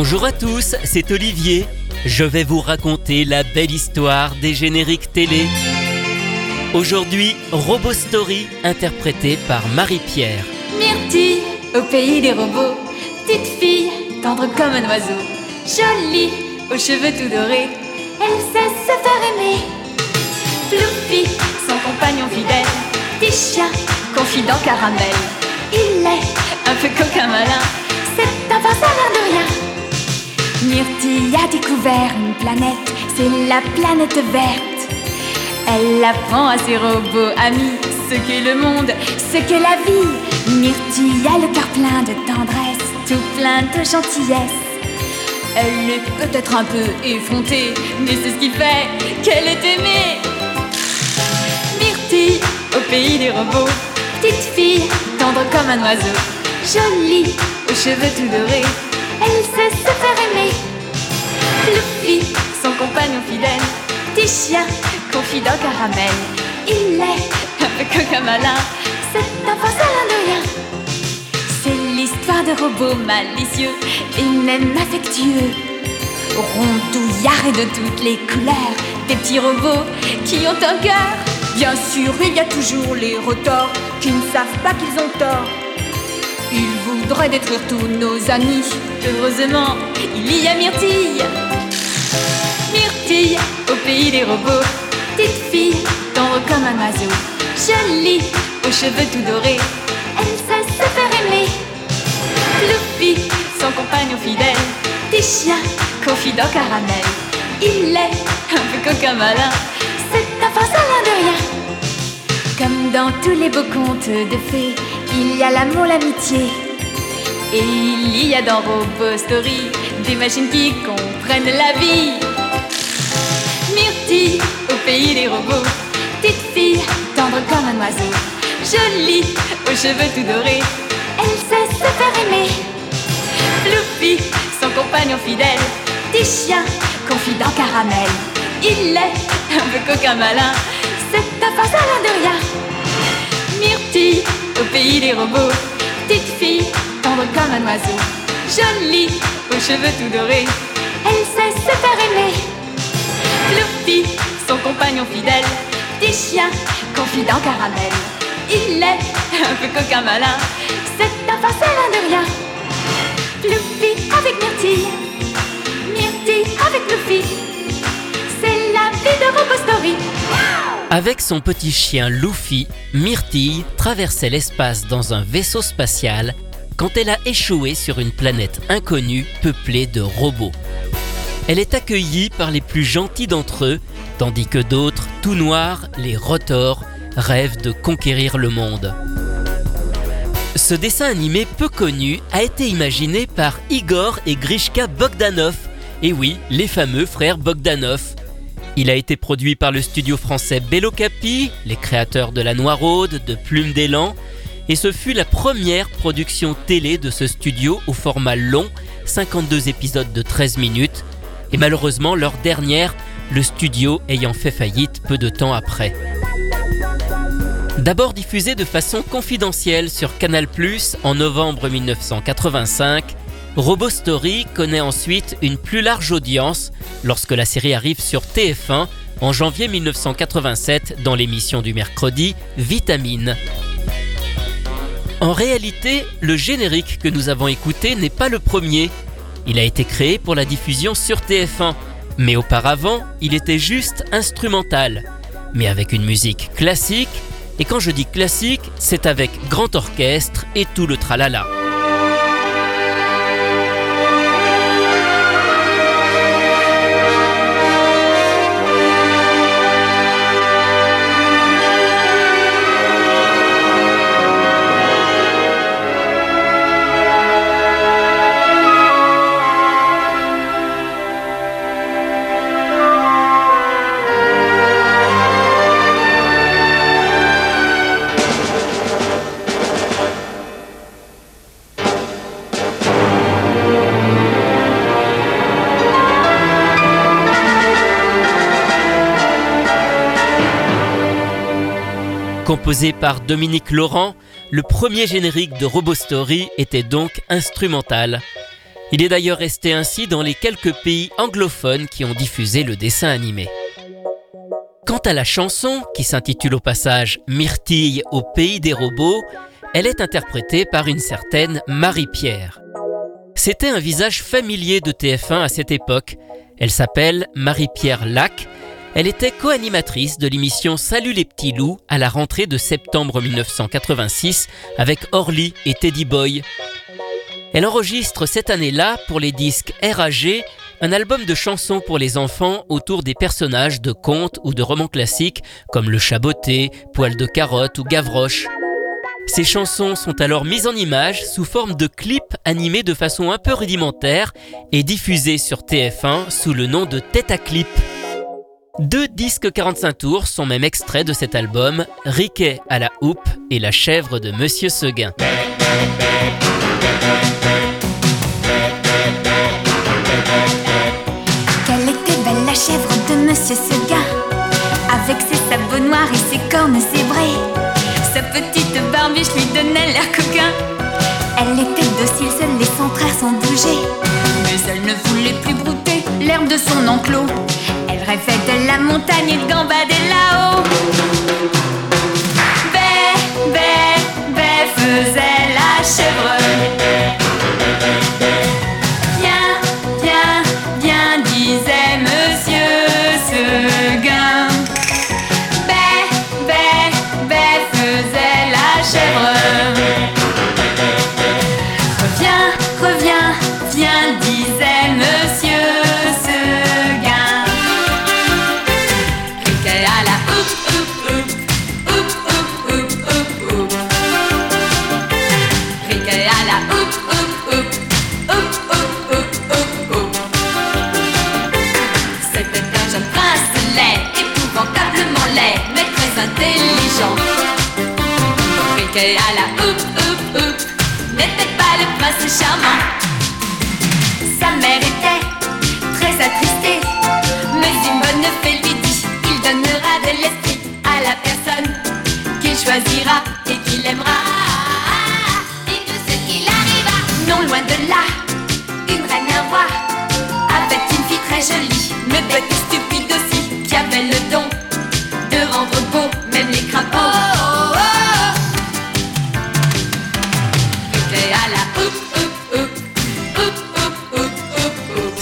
Bonjour à tous, c'est Olivier. Je vais vous raconter la belle histoire des génériques télé. Aujourd'hui, Robo Story, interprété par Marie-Pierre. Myrtille, au pays des robots, petite fille, tendre comme un oiseau, jolie, aux cheveux tout dorés, elle sait se faire aimer. Fluffy, son compagnon fidèle, petit confident caramel, il est Myrtille a découvert une planète, c'est la planète verte. Elle apprend à ses robots amis ce qu'est le monde, ce qu'est la vie. Myrtille a le cœur plein de tendresse, tout plein de gentillesse. Elle est peut-être un peu effrontée, mais c'est ce qui fait qu'elle est aimée. Myrtille, au pays des robots, petite fille, tendre comme un oiseau, jolie, aux cheveux tout dorés elle sait se faire aimer. Fluffy, son compagnon fidèle, petit chien, confident caramel. Il est un peu malin, c'est un rien. C'est l'histoire de robots malicieux et même affectueux. Rondouillards et de toutes les couleurs, des petits robots qui ont un cœur. Bien sûr, il y a toujours les rotors qui ne savent pas qu'ils ont tort. Ils voudraient détruire tous nos amis. Heureusement, il y a Myrtille. Myrtille, au pays des robots. Petite fille, tendre comme un oiseau. Jolie, aux cheveux tout dorés. Elle sait se faire aimer. Fluffy, son compagnon fidèle. Des chiens, confident caramel. Il est un peu coquin malin. C'est un salin de rien. Comme dans tous les beaux contes de fées il y a l'amour, l'amitié. Et il y a dans Robo Story des machines qui comprennent la vie. Myrtille, au pays des robots, petite fille, tendre comme un oiseau, jolie, aux cheveux tout dorés, elle sait se faire aimer. Fluffy, son compagnon fidèle, petit chien, confident caramel, il est un peu coquin malin, c'est un salin de rien. Myrtille, au pays des robots. Petite fille, tendre comme un oiseau, jolie, aux cheveux tout dorés. Elle sait se faire aimer. Fluffy, son compagnon fidèle, petit chien, confident caramel. Il est un peu coquin malin, c'est un salin de rien. Fluffy avec Myrtille, Myrtille avec Fluffy. C'est la vie de RoboStory. Avec son petit chien Luffy, Myrtille traversait l'espace dans un vaisseau spatial quand elle a échoué sur une planète inconnue peuplée de robots. Elle est accueillie par les plus gentils d'entre eux, tandis que d'autres, tout noirs, les rotors, rêvent de conquérir le monde. Ce dessin animé peu connu a été imaginé par Igor et Grishka Bogdanov, et oui, les fameux frères Bogdanov, il a été produit par le studio français Bello Capi, les créateurs de La Noiraude, de Plume d'élan, et ce fut la première production télé de ce studio au format long, 52 épisodes de 13 minutes, et malheureusement leur dernière, le studio ayant fait faillite peu de temps après. D'abord diffusé de façon confidentielle sur Canal ⁇ en novembre 1985, Robo Story connaît ensuite une plus large audience lorsque la série arrive sur TF1 en janvier 1987 dans l'émission du mercredi Vitamine. En réalité, le générique que nous avons écouté n'est pas le premier. Il a été créé pour la diffusion sur TF1, mais auparavant, il était juste instrumental, mais avec une musique classique, et quand je dis classique, c'est avec grand orchestre et tout le tralala. Composé par Dominique Laurent, le premier générique de Robo Story était donc instrumental. Il est d'ailleurs resté ainsi dans les quelques pays anglophones qui ont diffusé le dessin animé. Quant à la chanson, qui s'intitule au passage Myrtille au pays des robots, elle est interprétée par une certaine Marie-Pierre. C'était un visage familier de TF1 à cette époque. Elle s'appelle Marie-Pierre Lac. Elle était co-animatrice de l'émission Salut les petits loups à la rentrée de septembre 1986 avec Orly et Teddy Boy. Elle enregistre cette année-là pour les disques RAG un album de chansons pour les enfants autour des personnages de contes ou de romans classiques comme Le Chaboté, Poil de carotte ou Gavroche. Ces chansons sont alors mises en images sous forme de clips animés de façon un peu rudimentaire et diffusés sur TF1 sous le nom de Tête à clip. Deux disques 45 tours sont même extraits de cet album, Riquet à la houppe et La chèvre de Monsieur Seguin. chèvre de Monsieur Seguin, avec ses sabots noirs et ses cornes zébrées. Sa petite barbiche lui donnait l'air coquin. Elle était docile, seuls les centraires sont bougés. Mais elle ne voulait plus brouter l'herbe de son enclos. Rêvait de la montagne et de gambader là-haut. À la n'était pas le prince charmant. Sa mère était très attristée, mais une bonne fée lui dit il donnera de l'esprit à la personne qu'il choisira et qu'il aimera. Et de ce qu'il arriva, non loin de là, une reine à roi avait une fille très jolie, bête et stupide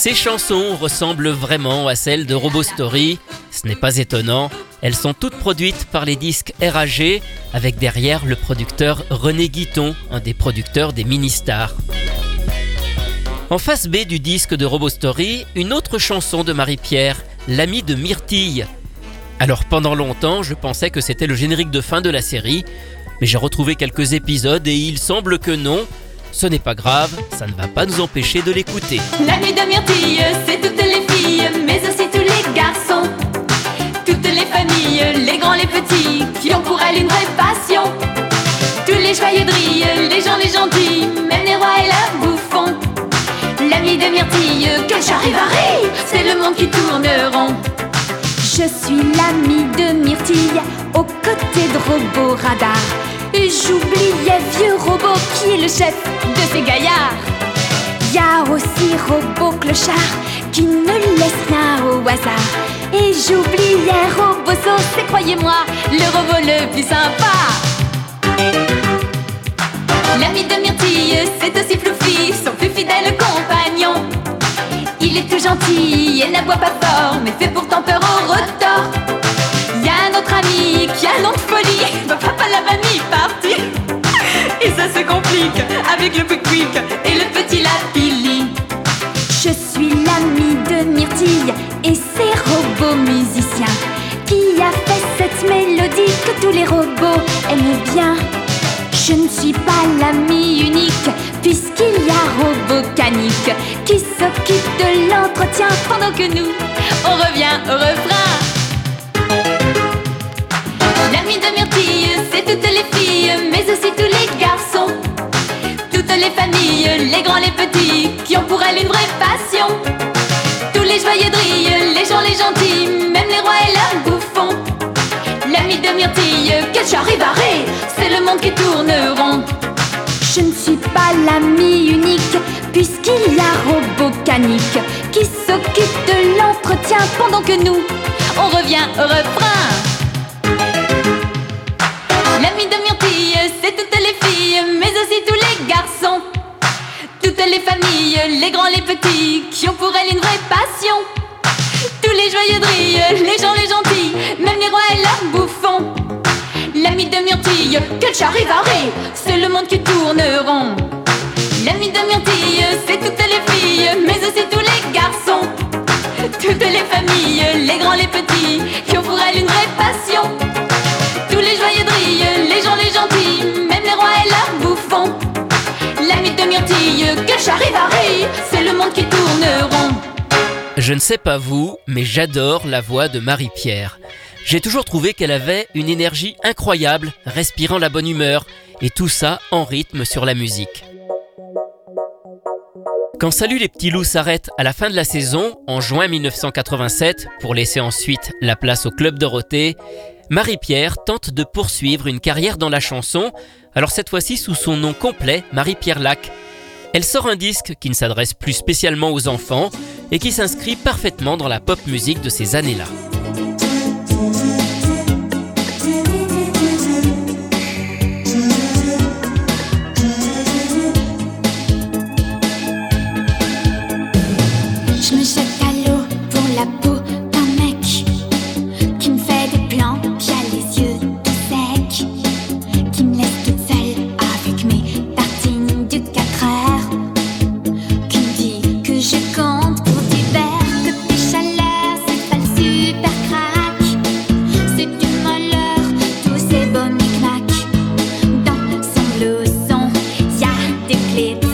Ces chansons ressemblent vraiment à celles de Robo Story. Ce n'est pas étonnant. Elles sont toutes produites par les disques RAG, avec derrière le producteur René Guiton, un des producteurs des mini-stars. En face B du disque de Robo Story, une autre chanson de Marie-Pierre, L'ami de Myrtille. Alors pendant longtemps, je pensais que c'était le générique de fin de la série, mais j'ai retrouvé quelques épisodes et il semble que non, ce n'est pas grave, ça ne va pas nous empêcher de l'écouter. La nuit de Myrtille, c'est toutes les filles, mais aussi tous les garçons. Toutes les familles, les grands, les petits, qui ont pour elle une vraie passion. Tous les joyeux drillent, les gens, les gentils, même les rois et leurs bouffons. L'ami de Myrtille, quel charivari, c'est le monde qui tourne rond. Je suis l'ami de Myrtille, aux côtés de Robo Radar. Et j'oubliais vieux robot qui est le chef de ces gaillards. Y a aussi robot clochard qui ne laisse rien au hasard. Et j'oubliais Roboso, c'est croyez-moi le robot le plus sympa. L'ami de Myrtille, c'est aussi Fluffy, son plus fidèle compagnon. Il est tout gentil et n'aboie pas fort, mais fait pourtant peur au retort. Et le petit. Je suis l'ami de Myrtille et ses robots musiciens. Qui a fait cette mélodie que tous les robots aiment bien? Je ne suis pas l'ami unique, puisqu'il y a Robot Canique qui s'occupe de l'entretien pendant que nous, on revient au refrain. Myrtille, quel charivari, c'est le monde qui tourne rond. Je ne suis pas l'ami unique, puisqu'il y a mécanique qui s'occupe de l'entretien pendant que nous, on revient au refrain. L'ami de Myrtille, c'est toutes les filles, mais aussi tous les garçons. Toutes les familles, les grands, les petits, qui ont pour elle une vraie passion. Tous les joyeux drillent, les gens, les gentils, même les rois et leurs bouffons. L'ami de Myrtille, quel charivari, c'est le monde qui tourne rond. L'ami de Myrtille, c'est toutes les filles, mais aussi tous les garçons. Toutes les familles, les grands, les petits, qui ont pour elle une vraie passion. Tous les joyeux drillent, les gens, les gentils, même les rois et leurs bouffons. L'ami de Myrtille, quel charivari, c'est le monde qui tourne rond. Je ne sais pas vous, mais j'adore la voix de Marie-Pierre. J'ai toujours trouvé qu'elle avait une énergie incroyable, respirant la bonne humeur, et tout ça en rythme sur la musique. Quand Salut les petits loups s'arrête à la fin de la saison, en juin 1987, pour laisser ensuite la place au Club Dorothée, Marie-Pierre tente de poursuivre une carrière dans la chanson, alors cette fois-ci sous son nom complet, Marie-Pierre Lac. Elle sort un disque qui ne s'adresse plus spécialement aux enfants et qui s'inscrit parfaitement dans la pop musique de ces années-là. A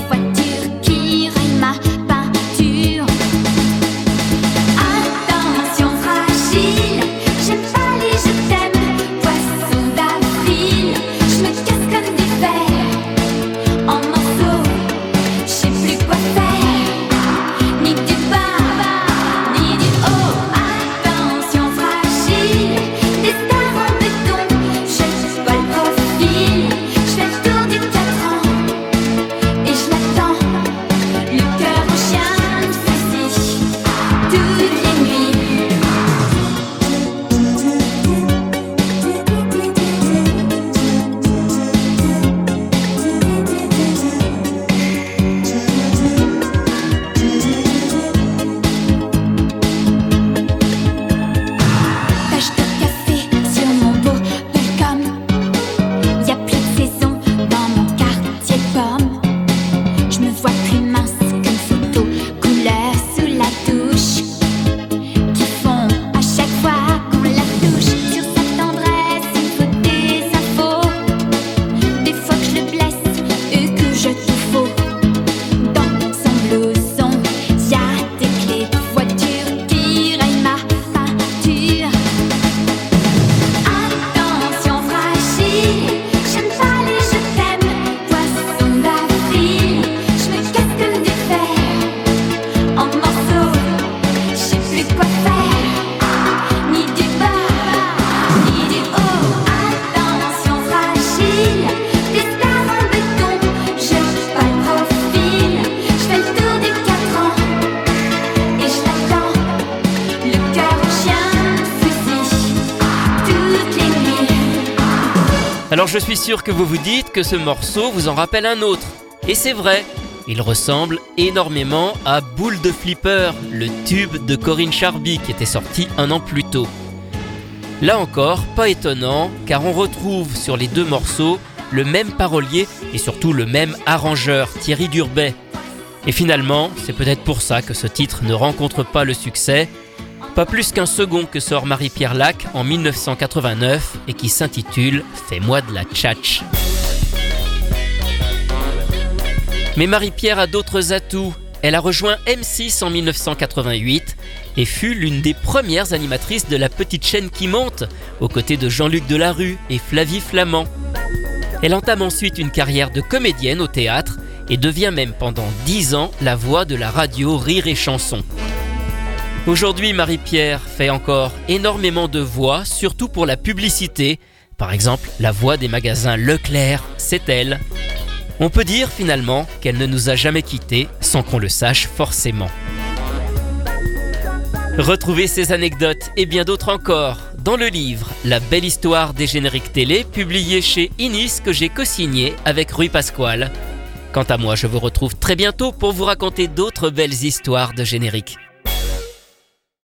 Alors je suis sûr que vous vous dites que ce morceau vous en rappelle un autre. Et c'est vrai, il ressemble énormément à Boule de Flipper, le tube de Corinne Charby qui était sorti un an plus tôt. Là encore, pas étonnant, car on retrouve sur les deux morceaux le même parolier et surtout le même arrangeur, Thierry Durbet. Et finalement, c'est peut-être pour ça que ce titre ne rencontre pas le succès, pas plus qu'un second que sort Marie-Pierre Lac en 1989 et qui s'intitule Fais-moi de la tchatch. Mais Marie-Pierre a d'autres atouts. Elle a rejoint M6 en 1988 et fut l'une des premières animatrices de la petite chaîne qui monte, aux côtés de Jean-Luc Delarue et Flavie Flamand. Elle entame ensuite une carrière de comédienne au théâtre et devient même pendant 10 ans la voix de la radio Rire et Chanson. Aujourd'hui, Marie-Pierre fait encore énormément de voix, surtout pour la publicité. Par exemple, la voix des magasins Leclerc, c'est elle. On peut dire finalement qu'elle ne nous a jamais quittés sans qu'on le sache forcément. Retrouvez ces anecdotes et bien d'autres encore dans le livre La belle histoire des génériques télé publié chez Inis que j'ai co-signé avec Rui Pasquale. Quant à moi, je vous retrouve très bientôt pour vous raconter d'autres belles histoires de génériques.